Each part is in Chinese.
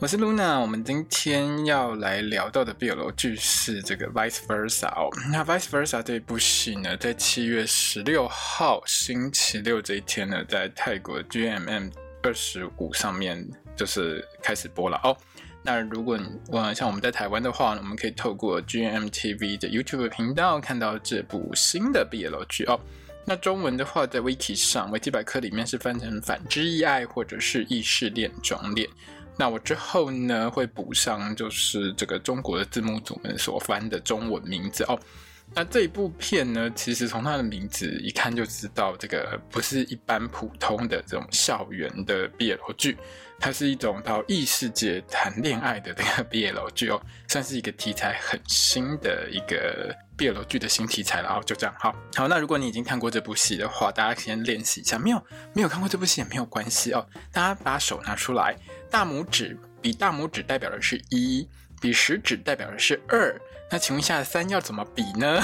我是 Luna，我们今天要来聊到的 BL 剧是这个 Vice Versa 哦。那 Vice Versa 这一部戏呢，在七月十六号星期六这一天呢，在泰国 GMM 二十五上面就是开始播了哦。那如果你像我们在台湾的话，我们可以透过 GMMTV 的 YouTube 频道看到这部新的 BL 剧哦。那中文的话，在 Wiki 上维基百科里面是翻成反之亦爱或者是异性恋种恋。那我之后呢，会补上就是这个中国的字幕组们所翻的中文名字哦。那这一部片呢，其实从它的名字一看就知道，这个不是一般普通的这种校园的 BL 剧，它是一种到异世界谈恋爱的这个 BL 剧哦，算是一个题材很新的一个 BL 剧的新题材了哦。就这样，好，好，那如果你已经看过这部戏的话，大家先练习一下；没有没有看过这部戏也没有关系哦，大家把手拿出来。大拇指比大拇指代表的是一，比食指代表的是二。那请问一下，三要怎么比呢？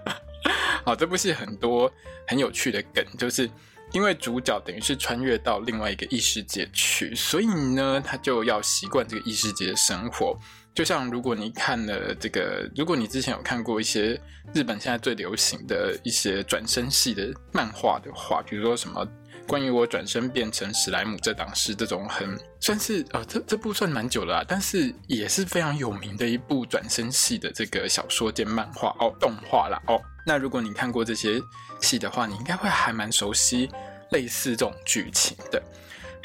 好，这部戏很多很有趣的梗，就是因为主角等于是穿越到另外一个异世界去，所以呢，他就要习惯这个异世界的生活。就像如果你看了这个，如果你之前有看过一些日本现在最流行的一些转生系的漫画的话，比如说什么。关于我转生变成史莱姆这档事，这种很算是呃，这这部算蛮久了啊，但是也是非常有名的一部转生系的这个小说兼漫画哦，动画啦哦。那如果你看过这些戏的话，你应该会还蛮熟悉类似这种剧情的。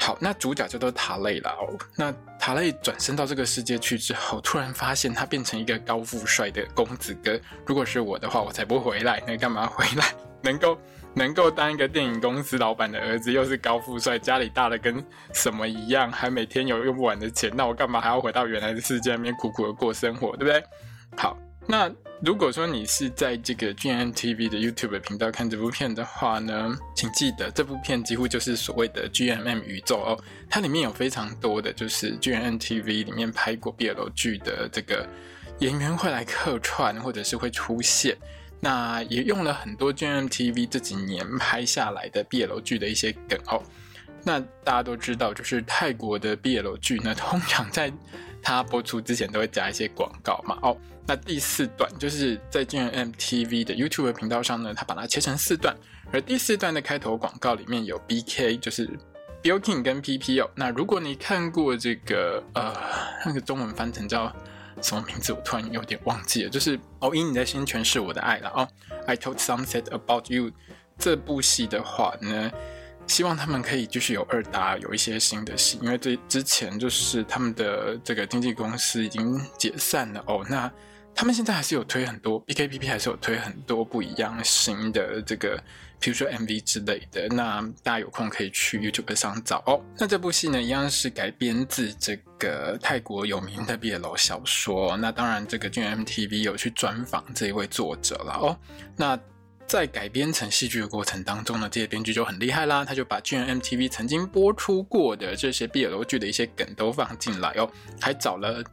好，那主角叫做塔类啦哦。那塔类转生到这个世界去之后，突然发现他变成一个高富帅的公子哥。如果是我的话，我才不回来，那干嘛回来？能够。能够当一个电影公司老板的儿子，又是高富帅，家里大的跟什么一样，还每天有用不完的钱，那我干嘛还要回到原来的世界里面苦苦的过生活，对不对？好，那如果说你是在这个 GMMTV 的 YouTube 频道看这部片的话呢，请记得这部片几乎就是所谓的 GMM 宇宙哦，它里面有非常多的就是 GMMTV 里面拍过 BL 剧的这个演员会来客串，或者是会出现。那也用了很多 GMMTV 这几年拍下来的 BL 剧的一些梗哦。那大家都知道，就是泰国的 BL 剧呢，通常在它播出之前都会加一些广告嘛。哦，那第四段就是在 GMMTV 的 YouTube 频道上呢，它把它切成四段，而第四段的开头广告里面有 BK，就是 Billking 跟 PP 哦。那如果你看过这个呃，那个中文翻成叫。什么名字？我突然有点忘记了。就是哦，因你的心全是我的爱了哦。I told Sunset about you 这部戏的话呢，希望他们可以继续有二搭，有一些新的戏。因为这之前就是他们的这个经纪公司已经解散了哦。那他们现在还是有推很多，BKPP 还是有推很多不一样新的这个。比如说 MV 之类的，那大家有空可以去 YouTube 上找哦。那这部戏呢，一样是改编自这个泰国有名的 BL 小说。那当然，这个 GMMTV 有去专访这一位作者了哦。那在改编成戏剧的过程当中呢，这些编剧就很厉害啦，他就把 GMMTV 曾经播出过的这些 BL 剧的一些梗都放进来哦，还找了，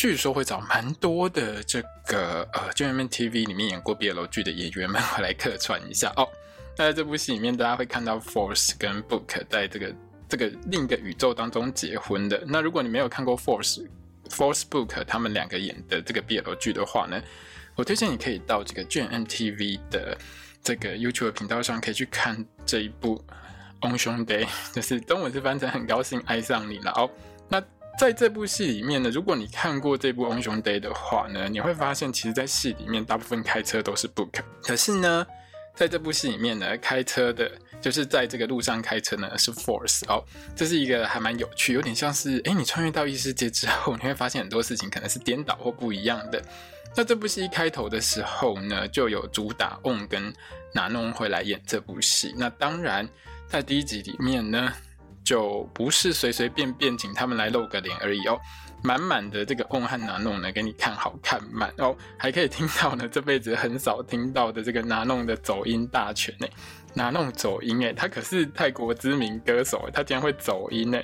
据说会找蛮多的这个呃 gmntv 里面演过 BL 剧的演员们回来客串一下哦。那在这部戏里面，大家会看到 Force 跟 Book 在这个这个另一个宇宙当中结婚的。那如果你没有看过 Force Force Book 他们两个演的这个 BL 剧的话呢，我推荐你可以到这个 GMMTV 的这个 YouTube 频道上，可以去看这一部《翁兄弟》，就是中文是翻成《很高兴爱上你》了哦。那在这部戏里面呢，如果你看过这部《英雄 Day》的话呢，你会发现，其实，在戏里面大部分开车都是 Book，可是呢。在这部戏里面呢，开车的，就是在这个路上开车呢，是 Force 哦，这是一个还蛮有趣，有点像是，诶，你穿越到异世界之后，你会发现很多事情可能是颠倒或不一样的。那这部戏一开头的时候呢，就有主打 On 跟拿弄会来演这部戏。那当然，在第一集里面呢就不是随随便便请他们来露个脸而已哦，满满的这个翁和拿弄呢给你看好看满哦，还可以听到呢这辈子很少听到的这个拿弄的走音大全呢，拿弄走音诶，他可是泰国知名歌手，他竟然会走音呢。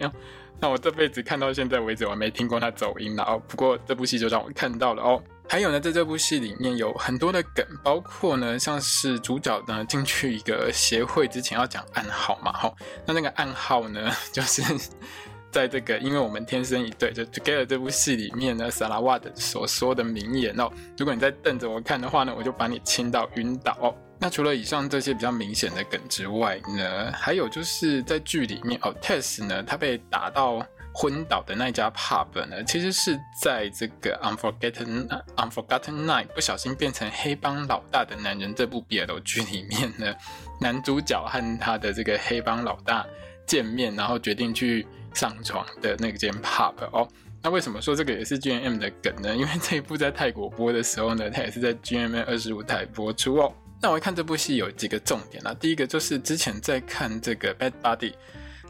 那我这辈子看到现在为止，我还没听过他走音了哦。不过这部戏就让我看到了哦。还有呢，在这部戏里面有很多的梗，包括呢，像是主角呢进去一个协会之前要讲暗号嘛，吼。那那个暗号呢，就是 在这个因为我们天生一对，就 Together 这部戏里面呢，萨拉瓦的所说的名言哦。如果你在瞪着我看的话呢，我就把你亲到晕倒哦。那除了以上这些比较明显的梗之外呢，还有就是在剧里面哦，Tess 呢，他被打到昏倒的那家 pub 呢，其实是在这个 Unforgotten Unforgotten Night 不小心变成黑帮老大的男人这部 BL 剧里面呢，男主角和他的这个黑帮老大见面，然后决定去上床的那间 pub 哦。那为什么说这个也是 GMM 的梗呢？因为这一部在泰国播的时候呢，它也是在 GMM 二十五台播出哦。那我一看这部戏有几个重点啦，第一个就是之前在看这个《Bad Buddy》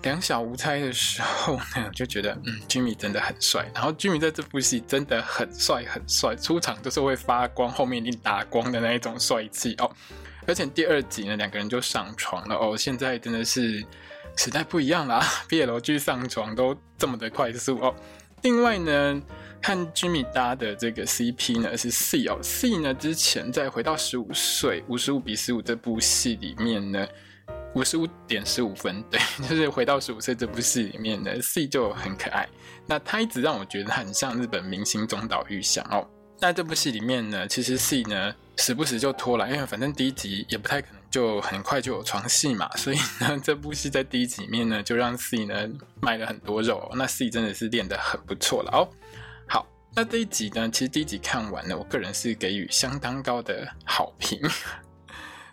两小无猜的时候呢，就觉得嗯，Jimmy 真的很帅。然后 Jimmy 在这部戏真的很帅很帅，出场就是会发光，后面一定打光的那一种帅气哦。而且第二集呢，两个人就上床了哦。现在真的是时代不一样啦，BL 剧上床都这么的快速哦。另外呢。和 Jimmy 搭的这个 CP 呢是 C 哦，C 呢之前在回到十五岁五十五比十五这部戏里面呢，五十五点十五分，对，就是回到十五岁这部戏里面呢，C 就很可爱。那他一直让我觉得很像日本明星中岛裕翔哦。那这部戏里面呢，其实 C 呢时不时就拖了，因为反正第一集也不太可能就很快就有床戏嘛，所以呢这部戏在第一集里面呢就让 C 呢卖了很多肉哦。那 C 真的是练得很不错了哦。好那这一集呢，其实第一集看完了，我个人是给予相当高的好评。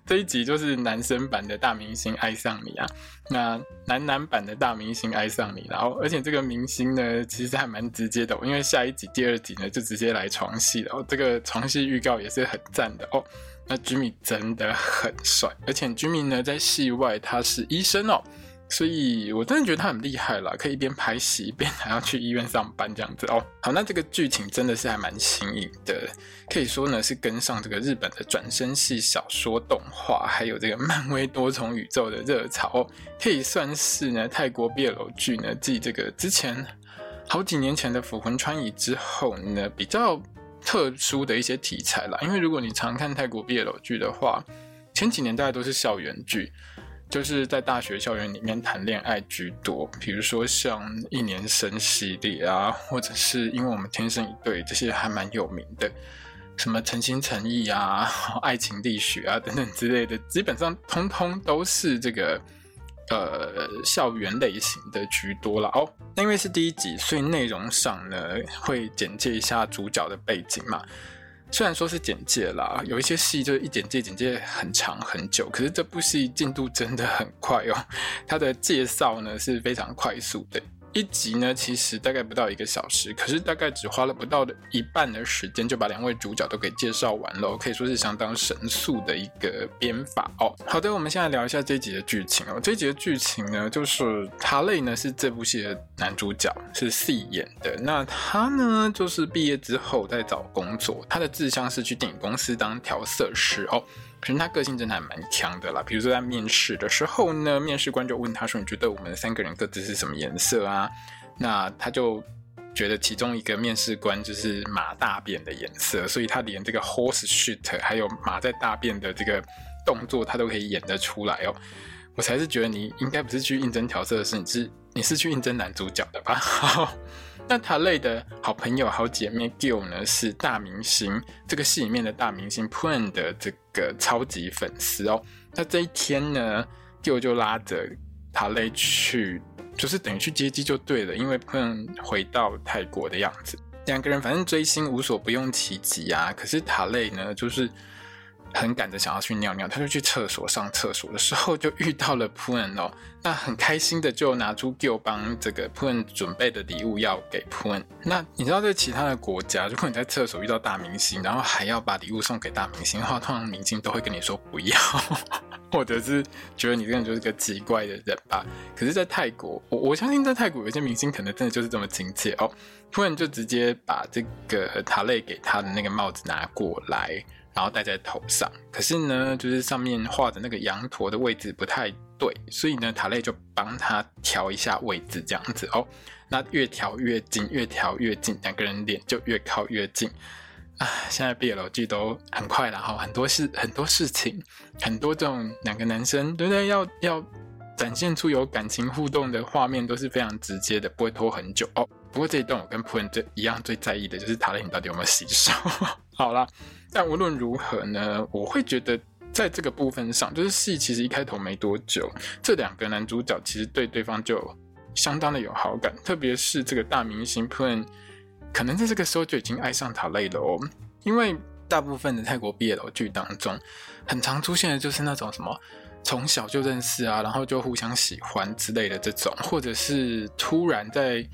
这一集就是男生版的大明星爱上你啊，那男男版的大明星爱上你，然后而且这个明星呢，其实还蛮直接的，因为下一集第二集呢就直接来床戏了哦，这个床戏预告也是很赞的哦。那 Jimmy 真的很帅，而且 Jimmy 呢在戏外他是医生哦。所以，我真的觉得他很厉害啦，可以一边拍戏一边还要去医院上班这样子哦。好，那这个剧情真的是还蛮新颖的，可以说呢是跟上这个日本的转生系小说动画，还有这个漫威多重宇宙的热潮，可以算是呢泰国 BL 剧呢继这个之前好几年前的《腐魂穿乙》之后呢比较特殊的一些题材啦。因为如果你常看泰国 BL 剧的话，前几年大概都是校园剧。就是在大学校园里面谈恋爱居多，比如说像一年生系列啊，或者是因为我们天生一对，这些还蛮有名的，什么诚心诚意啊、爱情力学啊等等之类的，基本上通通都是这个呃校园类型的居多了哦。那因为是第一集，所以内容上呢会简介一下主角的背景嘛。虽然说是简介啦，有一些戏就是一简介简介很长很久，可是这部戏进度真的很快哦，它的介绍呢是非常快速的。一集呢，其实大概不到一个小时，可是大概只花了不到的一半的时间，就把两位主角都给介绍完了，可以说是相当神速的一个编法哦。好的，我们现在聊一下这一集的剧情哦。这一集的剧情呢，就是塔雷呢是这部戏的男主角，是 C 演的。那他呢，就是毕业之后在找工作，他的志向是去电影公司当调色师哦。可是他个性真的还蛮强的啦，比如说在面试的时候呢，面试官就问他说：“你觉得我们三个人各自是什么颜色啊？”那他就觉得其中一个面试官就是马大便的颜色，所以他连这个 horse shit 还有马在大便的这个动作，他都可以演得出来哦。我才是觉得你应该不是去应征调色师，你是你是去应征男主角的吧？那塔雷的好朋友、好姐妹 Gil 呢，是大明星，这个戏里面的大明星 Poon 的这个超级粉丝哦。那这一天呢，Gil 就拉着塔雷去，就是等于去接机就对了，因为 Poon 回到泰国的样子。两个人反正追星无所不用其极啊，可是塔雷呢，就是。很赶着想要去尿尿，他就去厕所上厕所的时候，就遇到了 Poon 哦。那很开心的就拿出 Gil 帮这个 Poon 准备的礼物要给 Poon。那你知道在其他的国家，如果你在厕所遇到大明星，然后还要把礼物送给大明星的话，通常明星都会跟你说不要。或者是觉得你这个人就是个奇怪的人吧。可是，在泰国，我我相信在泰国有些明星可能真的就是这么亲切哦，突然就直接把这个塔累给他的那个帽子拿过来，然后戴在头上。可是呢，就是上面画的那个羊驼的位置不太对，所以呢，塔累就帮他调一下位置，这样子哦。那越调越近，越调越近，两个人脸就越靠越近。啊，现在 BL 剧都很快了哈，很多事很多事情，很多这种两个男生对不对？要要展现出有感情互动的画面都是非常直接的，不会拖很久哦。不过这一段我跟朴恩最一样最在意的就是塔累你到底有没有洗手。好啦，但无论如何呢，我会觉得在这个部分上，就是戏其实一开头没多久，这两个男主角其实对对方就相当的有好感，特别是这个大明星朴恩。可能在这个时候就已经爱上塔累了哦，因为大部分的泰国 BL 剧当中，很常出现的就是那种什么从小就认识啊，然后就互相喜欢之类的这种，或者是突然在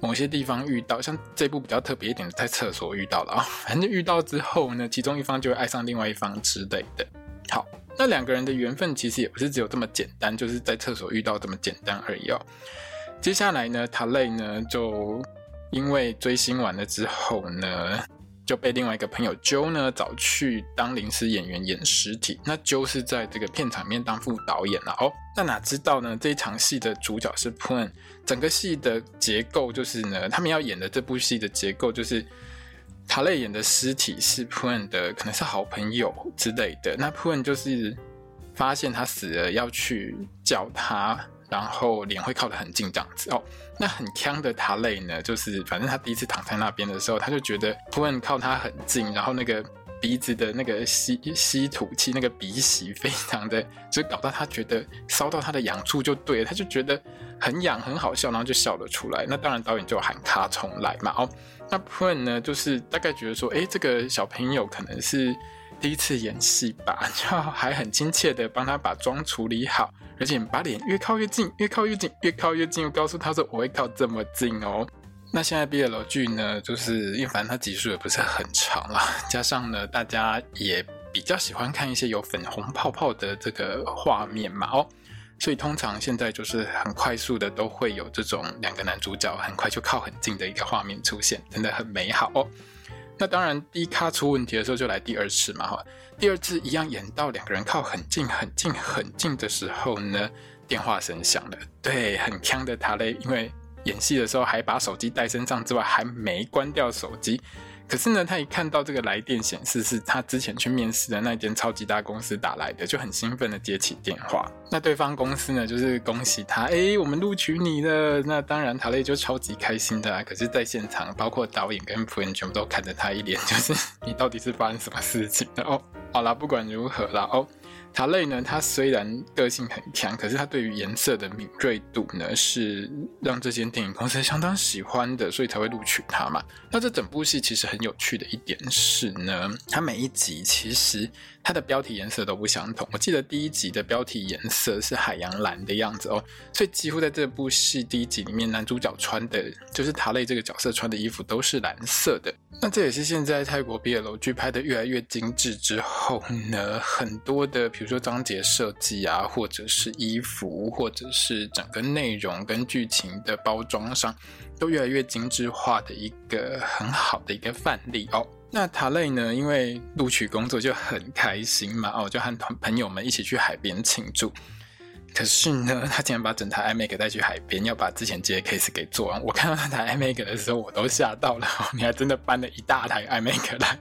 某些地方遇到，像这部比较特别一点的，在厕所遇到了啊，反正遇到之后呢，其中一方就会爱上另外一方之类的。好，那两个人的缘分其实也不是只有这么简单，就是在厕所遇到这么简单而已哦。接下来呢，塔累呢就。因为追星完了之后呢，就被另外一个朋友 Joe 呢找去当临时演员演尸体。那 Joe 是在这个片场面当副导演了哦。那哪知道呢？这一场戏的主角是 Pun，整个戏的结构就是呢，他们要演的这部戏的结构就是塔累演的尸体是 Pun 的，可能是好朋友之类的。那 Pun 就是发现他死了，要去叫他。然后脸会靠得很近这样子哦，那很锵的塔累呢，就是反正他第一次躺在那边的时候，他就觉得朴恩靠他很近，然后那个鼻子的那个吸吸吐气，那个鼻息非常的，就搞到他觉得烧到他的痒处就对了，他就觉得很痒很好笑，然后就笑了出来。那当然导演就喊他重来嘛哦，那朴恩呢，就是大概觉得说，诶，这个小朋友可能是。第一次演戏吧，就还很亲切的帮他把妆处理好，而且把脸越靠越近，越靠越近，越靠越近，又告诉他说我会靠这么近哦。那现在 BL 剧呢，就是因为反正它集数也不是很长啦，加上呢大家也比较喜欢看一些有粉红泡泡的这个画面嘛哦，所以通常现在就是很快速的都会有这种两个男主角很快就靠很近的一个画面出现，真的很美好哦。那当然，第一咖出问题的时候就来第二次嘛，哈，第二次一样演到两个人靠很近、很近、很近的时候呢，电话声响了，对，很锵的塔累，因为演戏的时候还把手机带身上之外，还没关掉手机。可是呢，他一看到这个来电显示是他之前去面试的那间超级大公司打来的，就很兴奋的接起电话。那对方公司呢，就是恭喜他，哎、我们录取你了。那当然，塔累就超级开心的啊。可是，在现场，包括导演跟仆人全部都看着他一脸，就是你到底是发生什么事情哦？好啦，不管如何啦哦。塔类呢，他虽然个性很强，可是他对于颜色的敏锐度呢，是让这间电影公司相当喜欢的，所以才会录取他嘛。那这整部戏其实很有趣的一点是呢，它每一集其实它的标题颜色都不相同。我记得第一集的标题颜色是海洋蓝的样子哦，所以几乎在这部戏第一集里面，男主角穿的就是塔雷这个角色穿的衣服都是蓝色的。那这也是现在泰国 BL 剧拍得越来越精致之后呢，很多的比如说章节设计啊，或者是衣服，或者是整个内容跟剧情的包装上，都越来越精致化的一个很好的一个范例哦。那塔累呢，因为录取工作就很开心嘛，哦，就和朋朋友们一起去海边庆祝。可是呢，他竟然把整台 iMac 带去海边，要把之前接的 case 给做完。我看到那台 iMac 的时候，我都吓到了。你还真的搬了一大台 iMac 来，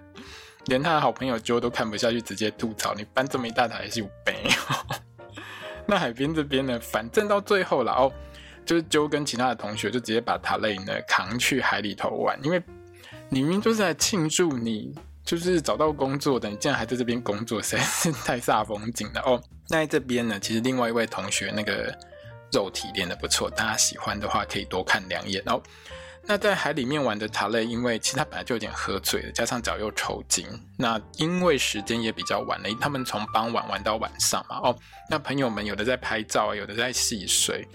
连他的好朋友 Joe 都看不下去，直接吐槽：“你搬这么一大台是有病。”那海边这边呢，反正到最后了哦，就是 Joe 跟其他的同学就直接把塔累呢扛去海里头玩，因为你明明就是在庆祝你。就是找到工作的，你竟然还在这边工作，实在是太煞风景了哦。那在这边呢，其实另外一位同学那个肉体练得不错，大家喜欢的话可以多看两眼哦。那在海里面玩的塔勒，因为其实他本来就有点喝醉了，加上脚又抽筋，那因为时间也比较晚了，他们从傍晚玩到晚上嘛哦。那朋友们有的在拍照，有的在戏水。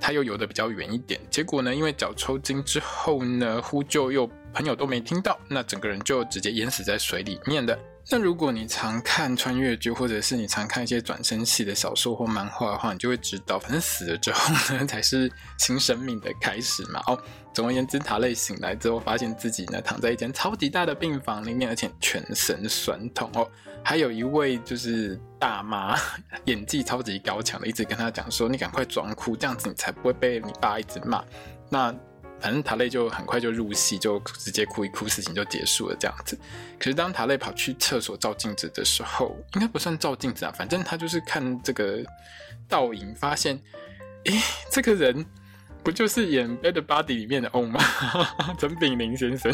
他又游得比较远一点，结果呢，因为脚抽筋之后呢，呼救又朋友都没听到，那整个人就直接淹死在水里面的。那如果你常看穿越剧，或者是你常看一些转生系的小说或漫画的话，你就会知道，反正死了之后呢，才是新生命的开始嘛。哦，总而言之，塔类醒来之后，发现自己呢躺在一间超级大的病房里面，而且全身酸痛哦。还有一位就是大妈，演技超级高强的，一直跟他讲说：“你赶快装哭，这样子你才不会被你爸一直骂。”那。反正塔累就很快就入戏，就直接哭一哭，事情就结束了这样子。可是当塔累跑去厕所照镜子的时候，应该不算照镜子啊，反正他就是看这个倒影，发现，诶，这个人不就是演《Bad Buddy》里面的翁吗？陈炳霖先生，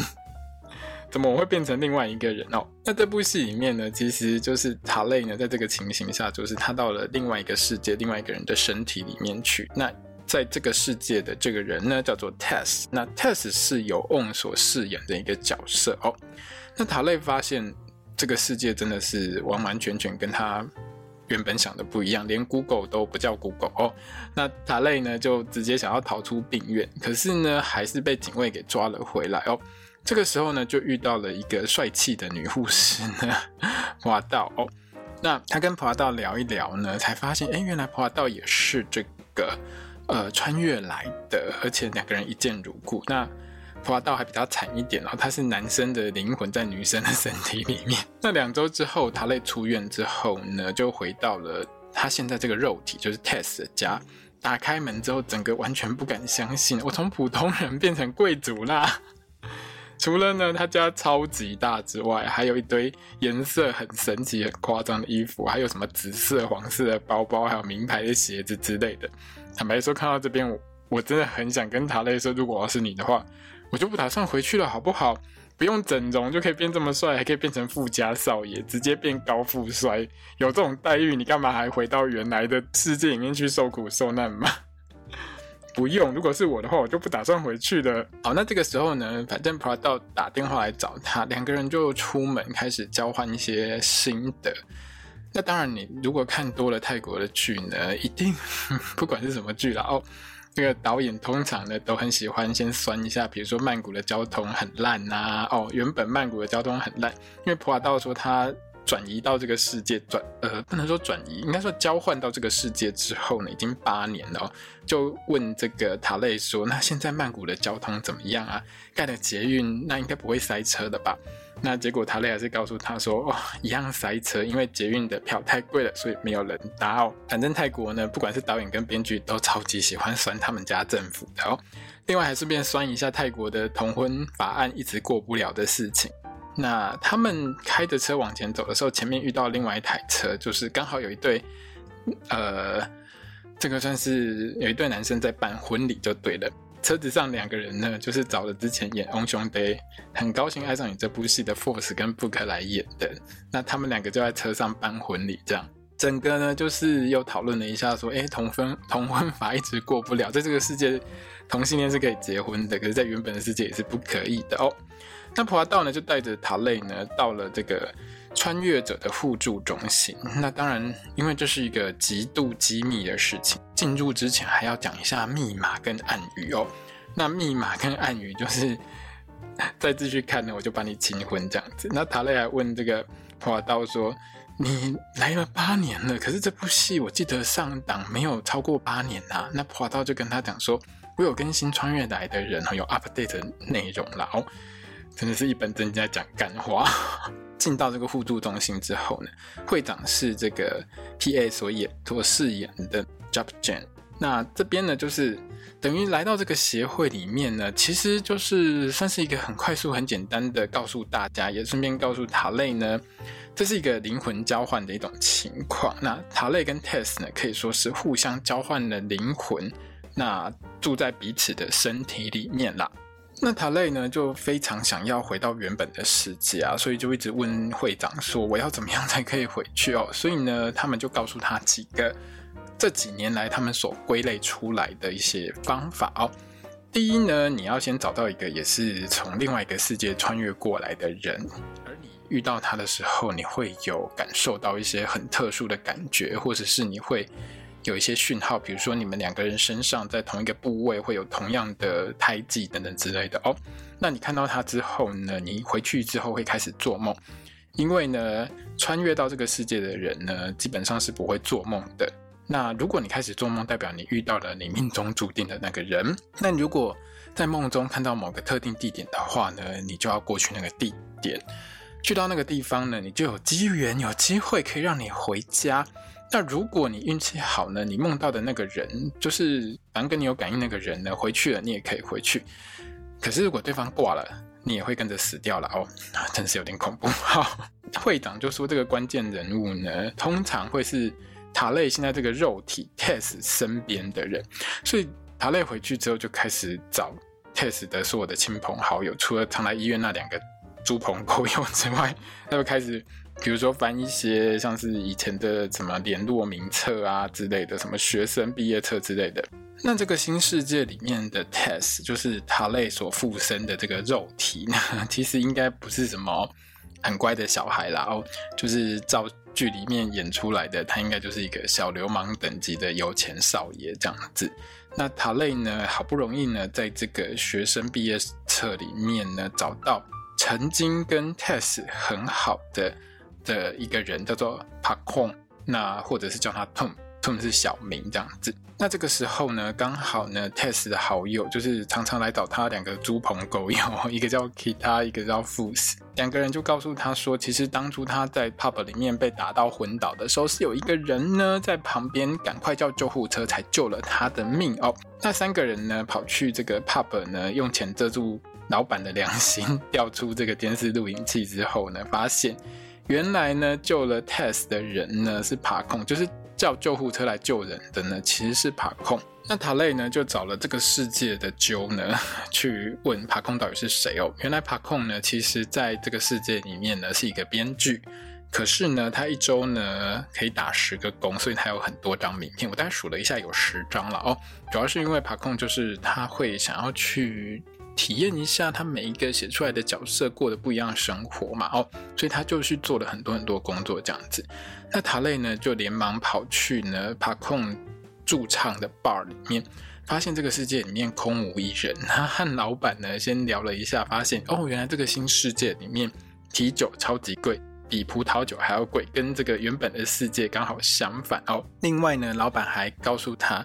怎么我会变成另外一个人哦？那这部戏里面呢，其实就是塔雷呢，在这个情形下，就是他到了另外一个世界，另外一个人的身体里面去。那在这个世界的这个人呢，叫做 Tess。那 Tess 是由 On 所饰演的一个角色哦。那塔雷发现这个世界真的是完完全全跟他原本想的不一样，连 Google 都不叫 Google 哦。那塔雷呢，就直接想要逃出病院，可是呢，还是被警卫给抓了回来哦。这个时候呢，就遇到了一个帅气的女护士呢，华道哦。那他跟普华道聊一聊呢，才发现，哎，原来普华道也是这个。呃，穿越来的，而且两个人一见如故。那普华道还比较惨一点哦，他是男生的灵魂在女生的身体里面。那两周之后，塔类出院之后呢，就回到了他现在这个肉体，就是 Tess 的家。打开门之后，整个完全不敢相信，我从普通人变成贵族啦！除了呢，他家超级大之外，还有一堆颜色很神奇、很夸张的衣服，还有什么紫色、黄色的包包，还有名牌的鞋子之类的。坦白说，看到这边，我我真的很想跟塔类说，如果我是你的话，我就不打算回去了，好不好？不用整容就可以变这么帅，还可以变成富家少爷，直接变高富帅，有这种待遇，你干嘛还回到原来的世界里面去受苦受难吗？不用，如果是我的话，我就不打算回去了。好，那这个时候呢，反正普华道打电话来找他，两个人就出门开始交换一些心得。那当然，你如果看多了泰国的剧呢，一定 不管是什么剧啦哦，那个导演通常呢都很喜欢先酸一下，比如说曼谷的交通很烂呐、啊，哦，原本曼谷的交通很烂，因为普拉道说他转移到这个世界转呃不能说转移，应该说交换到这个世界之后呢，已经八年了哦，就问这个塔类说，那现在曼谷的交通怎么样啊？盖了捷运，那应该不会塞车的吧？那结果塔类还是告诉他说：“哇、哦，一样塞车，因为捷运的票太贵了，所以没有人搭哦。反正泰国呢，不管是导演跟编剧都超级喜欢酸他们家政府的哦。另外还顺便酸一下泰国的同婚法案一直过不了的事情。那他们开着车往前走的时候，前面遇到另外一台车，就是刚好有一对，呃，这个算是有一对男生在办婚礼就对了。”车子上两个人呢，就是找了之前演《翁兄弟》很高兴爱上你这部戏的 Force 跟 Book 来演的。那他们两个就在车上办婚礼，这样整个呢就是又讨论了一下，说：哎，同婚同婚法一直过不了，在这个世界同性恋是可以结婚的，可是，在原本的世界也是不可以的哦。那普华道呢就带着塔类呢到了这个。穿越者的互助中心，那当然，因为这是一个极度机密的事情，进入之前还要讲一下密码跟暗语哦。那密码跟暗语就是 再继续看呢，我就把你亲婚这样子。那塔类还问这个普华道说：“你来了八年了，可是这部戏我记得上档没有超过八年呐、啊。”那普华道就跟他讲说：“我有更新穿越来的人，有 update 内容了哦。”真的是一本正经在讲干话。进到这个互助中心之后呢，会长是这个 PA 所演所饰演的 Job Jane。那这边呢，就是等于来到这个协会里面呢，其实就是算是一个很快速、很简单的告诉大家，也顺便告诉塔类呢，这是一个灵魂交换的一种情况。那塔类跟 Tess 呢，可以说是互相交换了灵魂，那住在彼此的身体里面啦。那塔累呢，就非常想要回到原本的世界啊，所以就一直问会长说：“我要怎么样才可以回去哦？”所以呢，他们就告诉他几个这几年来他们所归类出来的一些方法哦。第一呢，你要先找到一个也是从另外一个世界穿越过来的人，而你遇到他的时候，你会有感受到一些很特殊的感觉，或者是你会。有一些讯号，比如说你们两个人身上在同一个部位会有同样的胎记等等之类的哦。那你看到他之后呢？你回去之后会开始做梦，因为呢，穿越到这个世界的人呢，基本上是不会做梦的。那如果你开始做梦，代表你遇到了你命中注定的那个人。那如果在梦中看到某个特定地点的话呢，你就要过去那个地点。去到那个地方呢，你就有机缘、有机会可以让你回家。那如果你运气好呢，你梦到的那个人，就是反正跟你有感应那个人呢，回去了，你也可以回去。可是如果对方挂了，你也会跟着死掉了哦，真是有点恐怖。好，会长就说这个关键人物呢，通常会是塔类现在这个肉体 Tess 身边的人，所以塔类回去之后就开始找 Tess 的所有的亲朋好友，除了常来医院那两个。猪朋狗友之外，他就开始，比如说翻一些像是以前的什么联络名册啊之类的，什么学生毕业册之类的。那这个新世界里面的 Tess，就是塔类所附身的这个肉体呢，其实应该不是什么很乖的小孩啦，哦，就是照剧里面演出来的，他应该就是一个小流氓等级的有钱少爷这样子。那塔类呢，好不容易呢，在这个学生毕业册里面呢，找到。曾经跟 Tess 很好的的一个人叫做 Pakon，那或者是叫他 Tom，Tom 是小名这样子。那这个时候呢，刚好呢，Tess 的好友就是常常来找他两个猪朋狗友，一个叫 Kita，一个叫 Fus，两个人就告诉他说，其实当初他在 pub 里面被打到昏倒的时候，是有一个人呢在旁边赶快叫救护车才救了他的命哦。那三个人呢跑去这个 pub 呢，用钱遮住。老板的良心 调出这个监视录影器之后呢，发现原来呢救了 Tess 的人呢是爬控，就是叫救护车来救人的呢其实是爬控。那塔类呢就找了这个世界的揪呢 去问爬控到底是谁哦。原来爬控呢其实在这个世界里面呢是一个编剧，可是呢他一周呢可以打十个工，所以他有很多张名片。我大概数了一下，有十张了哦。主要是因为爬控就是他会想要去。体验一下他每一个写出来的角色过的不一样生活嘛，哦，所以他就去做了很多很多工作这样子。那塔类呢，就连忙跑去呢帕控驻唱的 bar 里面，发现这个世界里面空无一人。他和老板呢先聊了一下，发现哦，原来这个新世界里面啤酒超级贵，比葡萄酒还要贵，跟这个原本的世界刚好相反哦。另外呢，老板还告诉他。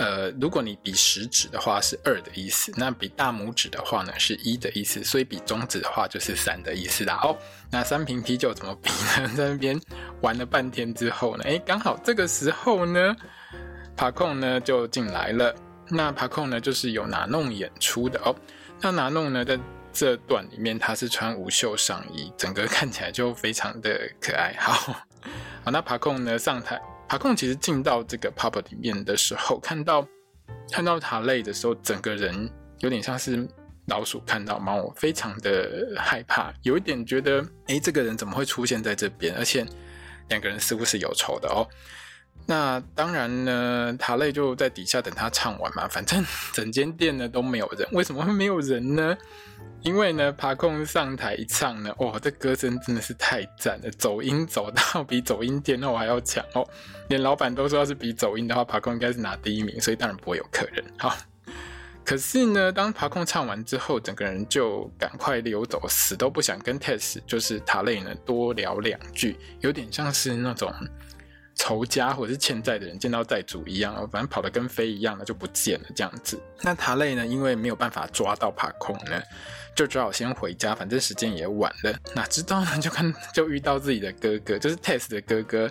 呃，如果你比食指的话是二的意思，那比大拇指的话呢是一的意思，所以比中指的话就是三的意思啦。哦，那三瓶啤酒怎么比呢？在那边玩了半天之后呢，诶，刚好这个时候呢，爬控呢就进来了。那爬控呢就是有拿弄演出的哦。那拿弄呢在这段里面他是穿无袖上衣，整个看起来就非常的可爱。好，好，那爬控呢上台。卡控其实进到这个 pub 里面的时候，看到看到塔类的时候，整个人有点像是老鼠看到猫，非常的害怕，有一点觉得，哎，这个人怎么会出现在这边？而且两个人似乎是有仇的哦。那当然呢，塔类就在底下等他唱完嘛，反正 整间店呢都没有人，为什么会没有人呢？因为呢，爬控上台一唱呢，哇，这歌声真的是太赞了，走音走到比走音天后还要强哦，连老板都说要是比走音的话，爬控应该是拿第一名，所以当然不会有客人。好，可是呢，当爬控唱完之后，整个人就赶快溜走，死都不想跟 Tess 就是塔类呢多聊两句，有点像是那种仇家或者是欠债的人见到债主一样，反正跑得跟飞一样的就不见了这样子。那塔类呢，因为没有办法抓到爬空呢。就只好先回家，反正时间也晚了。哪知道呢？就看 就遇到自己的哥哥，就是 Tess 的哥哥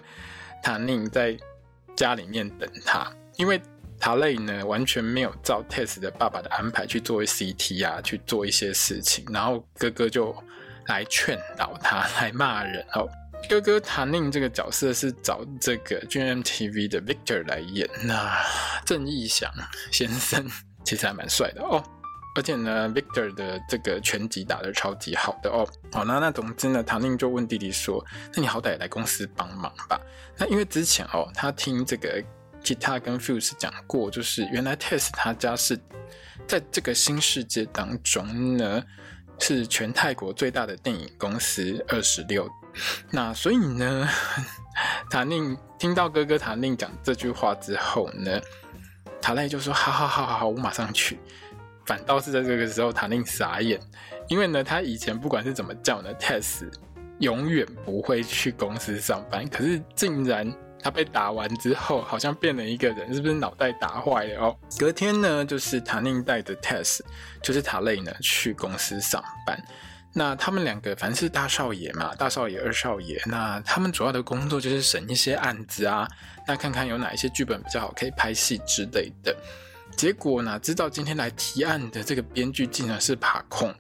塔宁在家里面等他。因为塔类呢完全没有照 Tess 的爸爸的安排去做 CT 啊，去做一些事情。然后哥哥就来劝导他，来骂人哦。哥哥塔宁这个角色是找这个 GMTV 的 Victor 来演。那郑义祥先生其实还蛮帅的哦。而且呢，Victor 的这个拳击打得超级好的哦。好，那那总之呢，唐宁就问弟弟说：“那你好歹来公司帮忙吧？”那因为之前哦，他听这个 Kita 跟 Fuse 讲过，就是原来 Tess 他家是在这个新世界当中呢，是全泰国最大的电影公司二十六。那所以呢，塔宁听到哥哥塔宁讲这句话之后呢，塔类就说：“好好好好好，我马上去。”反倒是在这个时候，塔宁傻眼，因为呢，他以前不管是怎么叫呢，Tess 永远不会去公司上班，可是竟然他被打完之后，好像变了一个人，是不是脑袋打坏了哦？隔天呢，就是塔宁带着 Tess，就是塔雷呢去公司上班。那他们两个凡是大少爷嘛，大少爷、二少爷，那他们主要的工作就是审一些案子啊，那看看有哪一些剧本比较好，可以拍戏之类的。结果哪知道今天来提案的这个编剧竟然是帕控。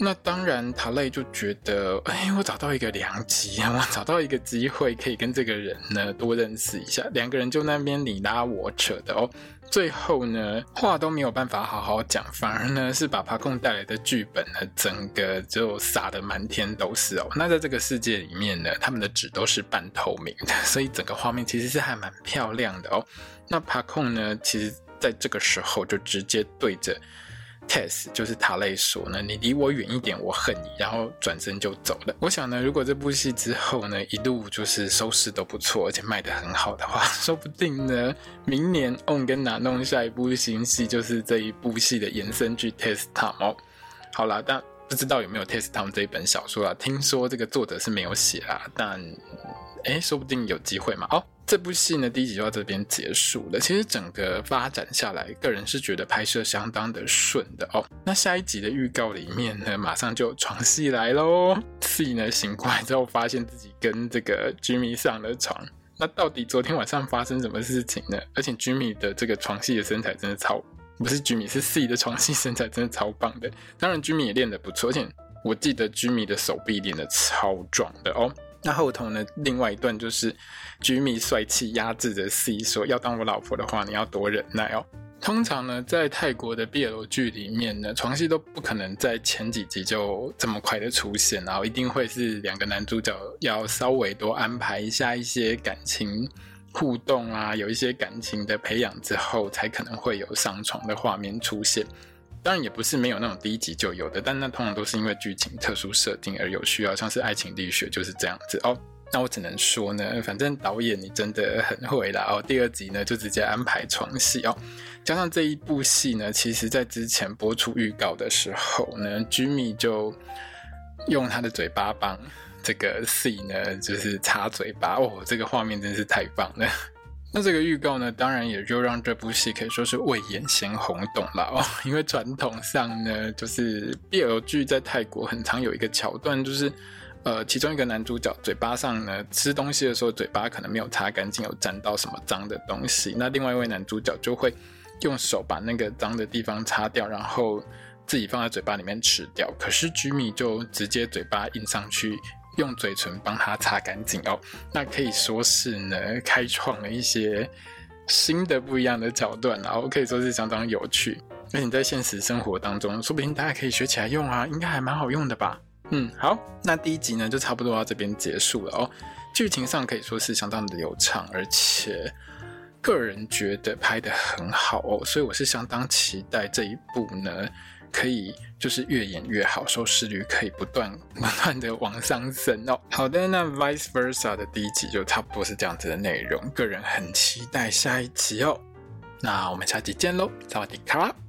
那当然，塔雷就觉得，哎，我找到一个良机啊，我找到一个机会，可以跟这个人呢多认识一下。两个人就那边你拉我扯的哦，最后呢话都没有办法好好讲，反而呢是把帕控带来的剧本呢整个就撒得满天都是哦。那在这个世界里面呢，他们的纸都是半透明的，所以整个画面其实是还蛮漂亮的哦。那帕控呢，其实在这个时候就直接对着。Tess 就是塔雷说呢，你离我远一点，我恨你，然后转身就走了。我想呢，如果这部戏之后呢，一路就是收视都不错，而且卖得很好的话，说不定呢，明年 On 跟 Nanon 下一部新戏就是这一部戏的延伸剧 Test Time 哦。好啦，但不知道有没有 Test Time 这一本小说啊？听说这个作者是没有写啦，但哎，说不定有机会嘛。哦。这部戏呢，第一集就到这边结束了。其实整个发展下来，个人是觉得拍摄相当的顺的哦。那下一集的预告里面呢，马上就床戏来喽。C 呢醒过来之后，发现自己跟这个 Jimmy 上了床。那到底昨天晚上发生什么事情呢？而且 Jimmy 的这个床戏的身材真的超，不是 Jimmy 是 C 的床戏身材真的超棒的。当然 Jimmy 也练得不错，而且我记得 Jimmy 的手臂练得超壮的哦。那后头呢，另外一段就是 Jimmy 帅气压制着 C 说：“要当我老婆的话，你要多忍耐哦。”通常呢，在泰国的 BL 剧里面呢，床戏都不可能在前几集就这么快的出现，然后一定会是两个男主角要稍微多安排一下一些感情互动啊，有一些感情的培养之后，才可能会有上床的画面出现。当然也不是没有那种第一集就有的，但那通常都是因为剧情特殊设定而有需要，像是《爱情力学》就是这样子哦。那我只能说呢，反正导演你真的很会啦哦。第二集呢就直接安排床戏哦，加上这一部戏呢，其实在之前播出预告的时候呢，Jimmy 就用他的嘴巴帮这个 C 呢就是擦嘴巴哦，这个画面真是太棒了。那这个预告呢，当然也就让这部戏可以说是未演先轰动了哦。因为传统上呢，就是 BL 剧在泰国很常有一个桥段，就是呃，其中一个男主角嘴巴上呢吃东西的时候，嘴巴可能没有擦干净，有沾到什么脏的东西。那另外一位男主角就会用手把那个脏的地方擦掉，然后自己放在嘴巴里面吃掉。可是 Jimmy 就直接嘴巴印上去。用嘴唇帮他擦干净哦，那可以说是呢，开创了一些新的不一样的桥段，然后可以说是相当有趣。而且你在现实生活当中，说不定大家可以学起来用啊，应该还蛮好用的吧？嗯，好，那第一集呢就差不多到这边结束了哦。剧情上可以说是相当的流畅，而且个人觉得拍得很好哦，所以我是相当期待这一部呢。可以就是越演越好，收视率可以不断不断的往上升哦。好的，那 Vice Versa 的第一集就差不多是这样子的内容，个人很期待下一集哦。那我们下集见喽，萨瓦迪卡。